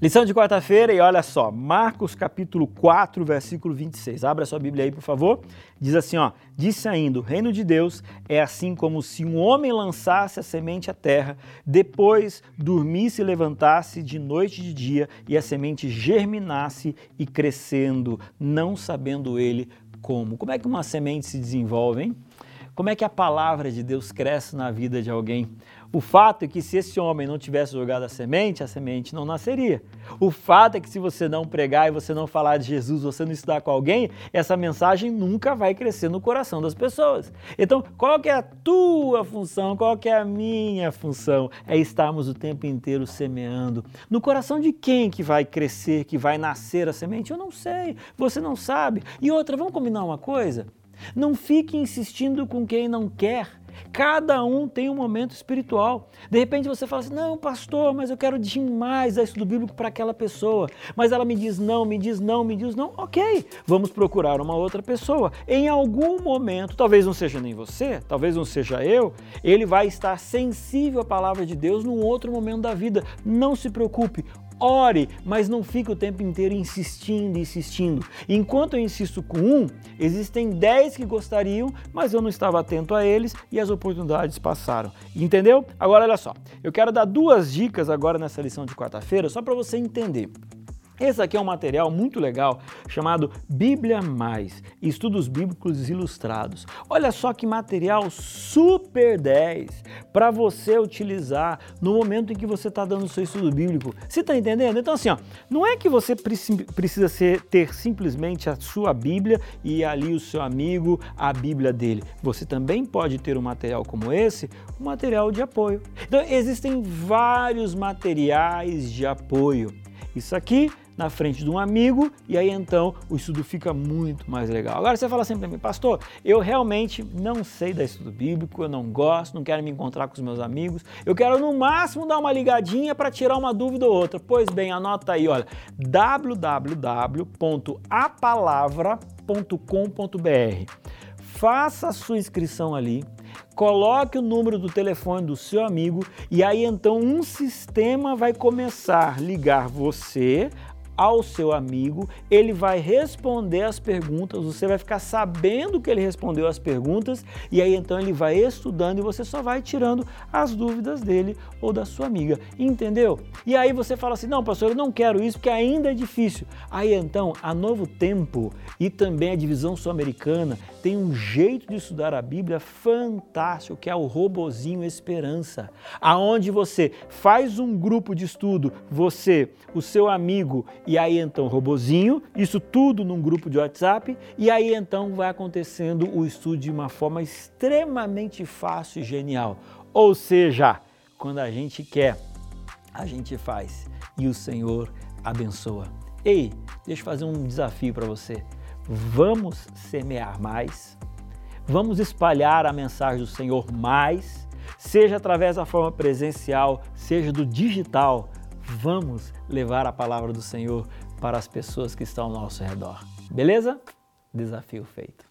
Lição de quarta-feira e olha só, Marcos capítulo 4, versículo 26. Abra sua Bíblia aí, por favor. Diz assim, ó: Disse ainda: O reino de Deus é assim como se um homem lançasse a semente à terra, depois dormisse e levantasse de noite e de dia, e a semente germinasse e crescendo, não sabendo ele como. Como é que uma semente se desenvolve, hein? Como é que a palavra de Deus cresce na vida de alguém? O fato é que se esse homem não tivesse jogado a semente, a semente não nasceria. O fato é que se você não pregar e você não falar de Jesus, você não estudar com alguém, essa mensagem nunca vai crescer no coração das pessoas. Então, qual que é a tua função? Qual que é a minha função? É estarmos o tempo inteiro semeando. No coração de quem que vai crescer, que vai nascer a semente? Eu não sei. Você não sabe. E outra, vamos combinar uma coisa? Não fique insistindo com quem não quer. Cada um tem um momento espiritual. De repente você fala assim: não, pastor, mas eu quero demais dar estudo bíblico para aquela pessoa. Mas ela me diz não, me diz não, me diz não. Ok, vamos procurar uma outra pessoa. Em algum momento, talvez não seja nem você, talvez não seja eu, ele vai estar sensível à palavra de Deus num outro momento da vida. Não se preocupe, ore, mas não fique o tempo inteiro insistindo, insistindo. Enquanto eu insisto com um, existem dez que gostariam, mas eu não estava atento a eles e as oportunidades passaram. Entendeu? Agora olha só, eu quero dar duas dicas agora nessa lição de quarta-feira, só para você entender. Esse aqui é um material muito legal chamado Bíblia Mais, Estudos Bíblicos Ilustrados. Olha só que material super 10 para você utilizar no momento em que você está dando o seu estudo bíblico. Você está entendendo? Então assim, ó, não é que você precisa ser, ter simplesmente a sua Bíblia e ali o seu amigo a Bíblia dele. Você também pode ter um material como esse, um material de apoio. Então existem vários materiais de apoio. Isso aqui na frente de um amigo e aí então o estudo fica muito mais legal. Agora você fala assim para mim, pastor, eu realmente não sei dar estudo bíblico, eu não gosto, não quero me encontrar com os meus amigos, eu quero no máximo dar uma ligadinha para tirar uma dúvida ou outra. Pois bem, anota aí, olha, www.apalavra.com.br. Faça a sua inscrição ali coloque o número do telefone do seu amigo e aí então um sistema vai começar a ligar você ao seu amigo, ele vai responder as perguntas, você vai ficar sabendo que ele respondeu as perguntas e aí então ele vai estudando e você só vai tirando as dúvidas dele ou da sua amiga, entendeu? E aí você fala assim: "Não, pastor, eu não quero isso porque ainda é difícil". Aí então, a Novo Tempo e também a divisão sul-americana tem um jeito de estudar a Bíblia fantástico, que é o robozinho Esperança, aonde você faz um grupo de estudo, você, o seu amigo e aí então robozinho, isso tudo num grupo de WhatsApp, e aí então vai acontecendo o estudo de uma forma extremamente fácil e genial. Ou seja, quando a gente quer, a gente faz e o Senhor abençoa. Ei, deixa eu fazer um desafio para você. Vamos semear mais, vamos espalhar a mensagem do Senhor mais, seja através da forma presencial, seja do digital vamos levar a palavra do Senhor para as pessoas que estão ao nosso redor. Beleza? Desafio feito.